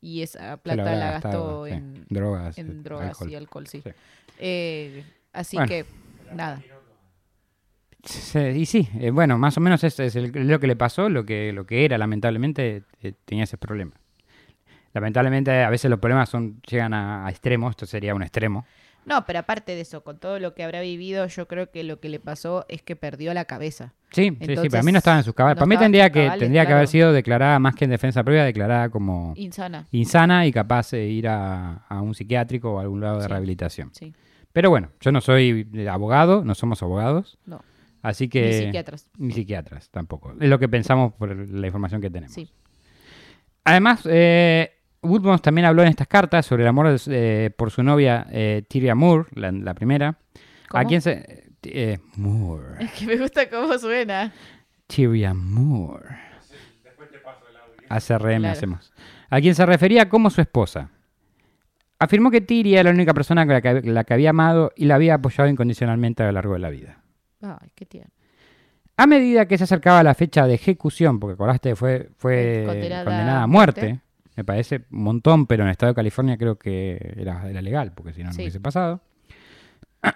y esa plata la gastó sí. en, drogas, en eh, drogas alcohol. y alcohol, sí. Sí. Eh, así Bueno. que, nada. Y sí, eh, bueno, más o menos es, es el- lo que le pasó, lo que, lo que era, lamentablemente, eh, tenía ese problema. Lamentablemente, a veces los problemas son llegan a, a extremos, esto sería un extremo. No, pero aparte de eso, con todo lo que habrá vivido, yo creo que lo que le pasó es que perdió la cabeza. Sí, sí, sí, Entonces, para mí no estaba en sus cabales. no para mí tendría que, cabales, tendría que haber sido declarada más que en defensa propia, declarada como Insana. insana y capaz de ir a, a un psiquiátrico o a algún lado de Sí. rehabilitación. Sí, Pero bueno, yo no soy abogado, no somos abogados, no. así que... Ni psiquiatras. Ni psiquiatras tampoco. Es lo que pensamos por la información que tenemos. Sí. Además, eh, Woodmont también habló en estas cartas sobre el amor de- eh, por su novia eh, Tyria Moore, la, la primera. ¿Cómo? A quien se... eh, Moore. Es que me gusta cómo suena. Tyria Moore. ACRM Claro. hacemos. A quien se refería como su esposa. Afirmó que Tyria era la única persona con la que, la que había amado y la había apoyado incondicionalmente a lo largo de la vida. Ay, qué tierno. A medida que se acercaba la fecha de ejecución, porque acordaste fue, fue Condenada condenada, a muerte. Me parece un montón, pero en el estado de California creo que era, era legal, porque si no, no Sí. hubiese pasado.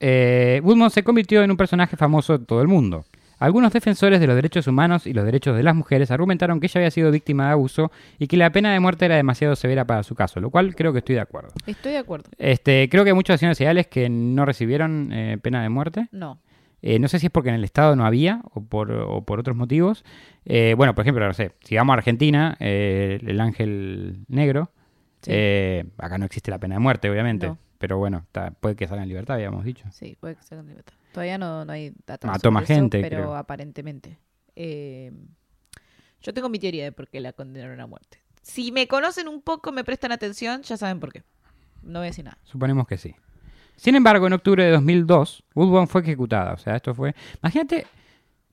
eh, Woodmont se convirtió en un personaje famoso de todo el mundo. Algunos defensores de los derechos humanos y los derechos de las mujeres argumentaron que ella había sido víctima de abuso y que la pena de muerte era demasiado severa para su caso, lo cual creo que estoy de acuerdo. Estoy de acuerdo. Este, creo que hay muchos acciones ideales que no recibieron eh, pena de muerte. No. Eh, no sé si es porque en el Estado no había o por, o por otros motivos. Eh, bueno, por ejemplo, no sé, si vamos a Argentina, eh, el ángel negro, Sí. eh, acá no existe la pena de muerte, obviamente. No. Pero bueno, puede que salga en libertad, habíamos dicho. Sí, puede que sea con libertad. Todavía no, no hay datos. Mató más gente, Pero creo. aparentemente. Yo tengo mi teoría de por qué la condenaron a muerte. Si me conocen un poco, me prestan atención, ya saben por qué. No voy a decir nada. Suponemos que sí. Sin embargo, en octubre de 2002, Woodburn fue ejecutada. O sea, esto fue... Imagínate,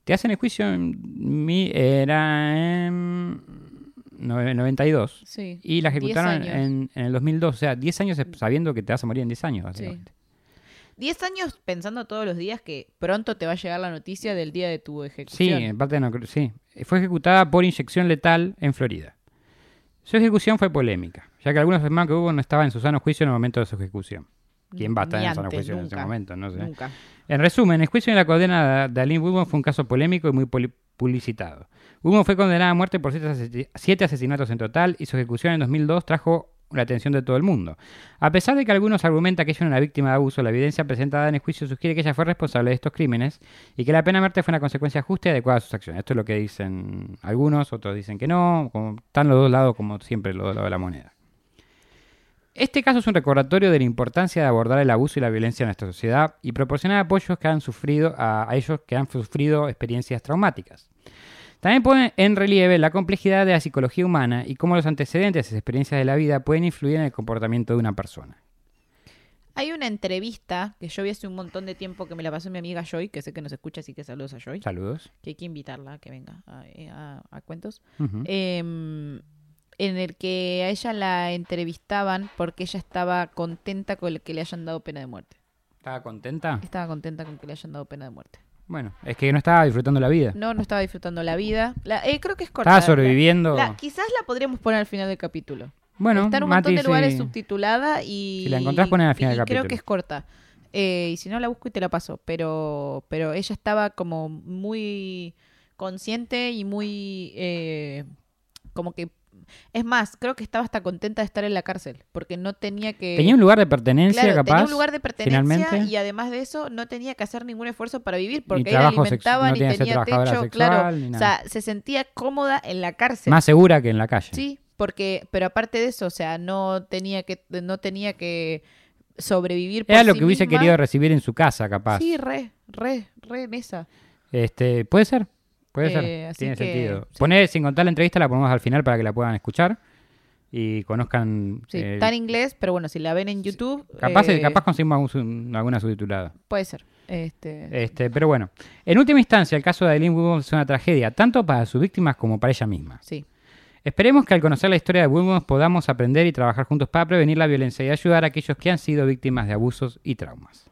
te hacen el juicio en... mi- Era en... nove- 92. Sí. Y la 10 ejecutaron en, en el 2002. O sea, 10 años sabiendo que te vas a morir en 10 años, básicamente. 10 años pensando todos los días que pronto te va a llegar la noticia del día de tu Sí, ejecución. en parte no, sí. Fue ejecutada por inyección letal en Florida. Su ejecución fue polémica, ya que algunos afirmaban que Hugo no estaba en su sano juicio en el momento de su ejecución. ¿Quién va a estar en antes, juicio en ese momento? No sé. Nunca. En resumen, el juicio de la condena de Aline Woodburn fue un caso polémico y muy publicitado. Woodburn fue condenada a muerte por siete asesinatos en total y su ejecución en 2002 trajo la atención de todo el mundo. A pesar de que algunos argumentan que ella era una víctima de abuso, la evidencia presentada en el juicio sugiere que ella fue responsable de estos crímenes y que la pena de muerte fue una consecuencia justa y adecuada a sus acciones. Esto es lo que dicen algunos, otros dicen que no, como, están los dos lados como siempre los dos lados de la moneda. Este caso es un recordatorio de la importancia de abordar el abuso y la violencia en nuestra sociedad y proporcionar apoyos que han sufrido a, a ellos que han sufrido experiencias traumáticas. También pone en relieve la complejidad de la psicología humana y cómo los antecedentes y experiencias de la vida pueden influir en el comportamiento de una persona. Hay una entrevista que yo vi hace un montón de tiempo que me la pasó mi amiga Joy, que sé que nos escucha, así que saludos a Joy. Saludos. Que hay que invitarla a que venga a, a- a cuentos. En el que a ella la entrevistaban porque ella estaba contenta con el que le hayan dado pena de muerte. ¿Estaba contenta? Estaba contenta con que le hayan dado pena de muerte. Bueno, es que no estaba disfrutando la vida. No, no estaba disfrutando la vida. La- eh, creo que es corta. Estaba sobreviviendo. La- quizás la podríamos poner al final del capítulo. Bueno, Está en un montón de lugares subtitulada y... Si la encontrás, ponela al final y del creo capítulo. que es corta. Eh, y si no, la busco y te la paso. Pero, pero ella estaba como muy consciente y muy... eh, como que... Es más, creo que estaba hasta contenta de estar en la cárcel. Porque no tenía que... Tenía un lugar de pertenencia, Claro, capaz. tenía un lugar de pertenencia finalmente. y además de eso no tenía que hacer ningún esfuerzo para vivir porque Ni sex- alimentaban no y tenía techo, sexual, claro. ni O sea, se sentía cómoda en la cárcel. Más segura que en la calle. Sí, porque pero aparte de eso, o sea, no tenía que no tenía que sobrevivir por Era lo sí que hubiese misma. querido recibir en su casa, capaz. Sí, re, re, re en esa. Este, puede ser, puede Eh, ser, así tiene que, sentido. sí. Poner, sin contar la entrevista, la ponemos al final para que la puedan escuchar y conozcan. Sí, eh, está en inglés, pero bueno, si la ven en YouTube, capaz, eh, capaz conseguimos algún alguna subtitulada. puede ser. Este, Este, pero bueno, en última instancia, el caso de Aileen Wuornos es una tragedia, tanto para sus víctimas como para ella misma. sí. Esperemos que al conocer la historia de Wuornos podamos aprender y trabajar juntos para prevenir la violencia y ayudar a aquellos que han sido víctimas de abusos y traumas.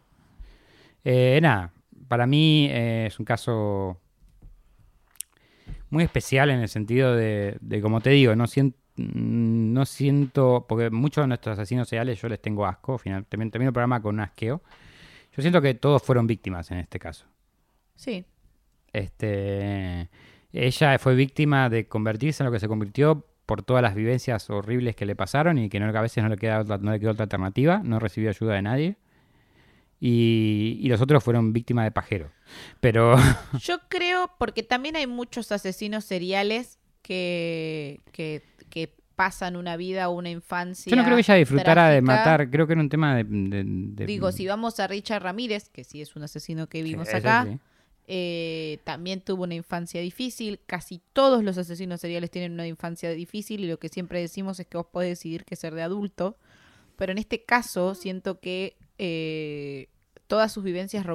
Eh, nada, para mí eh, es un caso muy especial en el sentido de, de como te digo, no siento, no siento, porque muchos de nuestros asesinos seriales yo les tengo asco, final, también termino el programa con un asqueo. Yo siento que todos fueron víctimas en este caso. Sí. Este, ella fue víctima de convertirse en lo que se convirtió por todas las vivencias horribles que le pasaron y que no, a veces no le, queda otra, no le quedó otra alternativa, no recibió ayuda de nadie. Y, y los otros fueron víctimas de pajero. Pero Yo creo, porque también hay muchos asesinos seriales que, que, que pasan una vida o una infancia. yo no creo que ella disfrutara de matar, creo que era un tema de... de- de- Digo, si vamos a Richard Ramírez, que sí es un asesino que vimos acá, sí. eh, también tuvo una infancia difícil. Casi todos los asesinos seriales tienen una infancia difícil y lo que siempre decimos es que vos podés decidir qué ser de adulto. Pero en este caso siento que eh, todas sus vivencias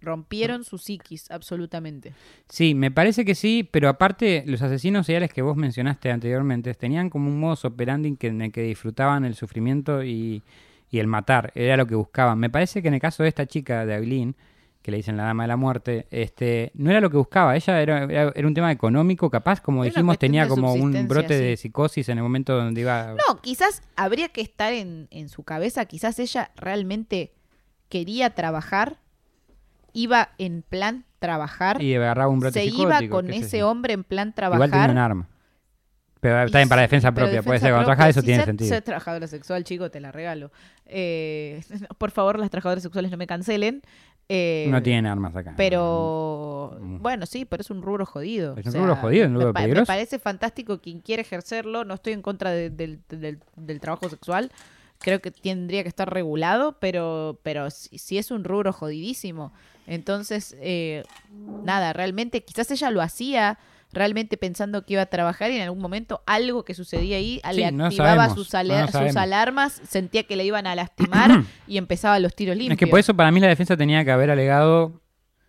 rompieron su psiquis, absolutamente. Sí, me parece que sí, pero aparte los asesinos seriales que vos mencionaste anteriormente tenían como un modus operandi que, en el que disfrutaban el sufrimiento y, y el matar, era lo que buscaban. Me parece que en el caso de esta chica, de Aileen, que le dicen la dama de la muerte, este, no era lo que buscaba, ella era, era, era un tema económico, capaz, como Era dijimos, tenía como un brote sí. de psicosis en el momento donde iba... No, quizás habría que estar en, en su cabeza, quizás ella realmente quería trabajar, iba en plan trabajar, y agarraba un brote se iba con ese hombre en plan Igual tenía trabajar. un arma. Pero está bien para defensa propia, puede ser, cuando trabajas eso si tiene sentido. ser trabajadora sexual, chico, te la regalo. Eh, por favor, las trabajadoras sexuales no me cancelen. Eh, no tienen armas acá. Pero Mm. bueno, sí, pero es un rubro jodido. Es un rubro jodido, un me rubro Me peligroso. parece fantástico quien quiere ejercerlo. No estoy en contra de- del, trabajo sexual. Creo que tendría que estar regulado, pero, pero sí, sí es un rubro jodidísimo. Entonces, eh, nada, realmente quizás ella lo hacía realmente pensando que iba a trabajar y en algún momento algo que sucedía ahí Sí, le no activaba sabemos, sus, no sus alarmas, sentía que le iban a lastimar y empezaba los tiros limpios. Es que por eso para mí la defensa tenía que haber alegado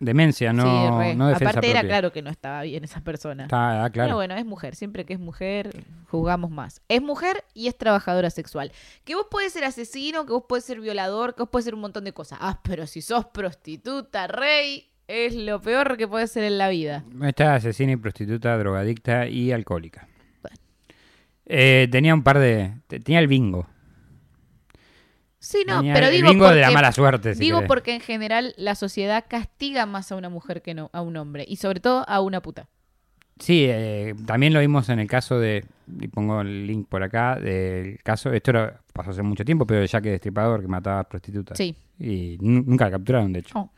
demencia, no, Sí, no defensa Aparte era claro que no estaba bien esa persona. Está, ah, claro. Pero bueno, es mujer. Siempre que es mujer, juzgamos más. Es mujer y es trabajadora sexual. Que vos podés ser asesino, que vos podés ser violador, que vos podés ser un montón de cosas. Ah, pero si sos prostituta, rey, es lo peor que puede ser en la vida. Esta asesina y prostituta, drogadicta y alcohólica. Bueno. Eh, tenía un par de... te- Tenía el bingo. Sí, no, Tenía pero el digo bingo de la porque- mala suerte, si digo querés. porque en general la sociedad castiga más a una mujer que no a un hombre. Y sobre todo a una puta. Sí, eh, también lo vimos en el caso de... Y pongo el link por acá, del caso... Esto era- pasó hace mucho tiempo, pero ya que Destripador, que mataba a prostitutas. Sí. Y nu- nunca la capturaron, de hecho. No.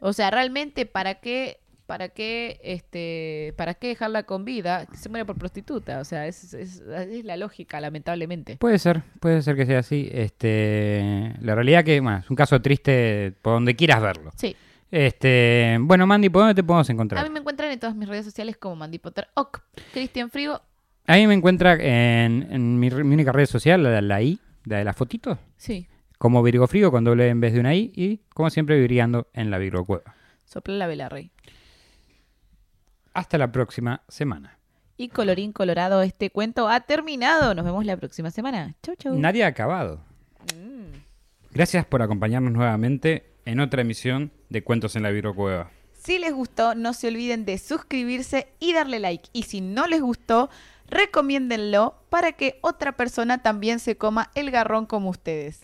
O sea, realmente, ¿para qué, para qué, este, para qué dejarla con vida? Que se muere por prostituta. O sea, es, es, es la lógica, lamentablemente. Puede ser, puede ser que sea así. Este, la realidad que bueno, es un caso triste por donde quieras verlo. Sí. Este, bueno, Mandy, ¿por dónde te podemos A encontrar? mí me encuentran en todas mis redes sociales como Mandy Potter Oc. Cristian Frigo, A mí me encuentra en, en mi, única red social, la de la I, la de las fotitos, sí. Como Virgo Frigo con doble en vez de una I y como siempre vibrando en la Virgo Cueva. Sopla la vela, rey. Hasta la próxima semana. Y colorín colorado, este cuento ha terminado. Nos vemos la próxima semana. Chau, chau. Nadie ha acabado. Mm. Gracias por acompañarnos nuevamente en otra emisión de Cuentos en la Virgo Cueva. Si les gustó, no se olviden de suscribirse y darle like. Y si no les gustó, recomiéndenlo para que otra persona también se coma el garrón como ustedes.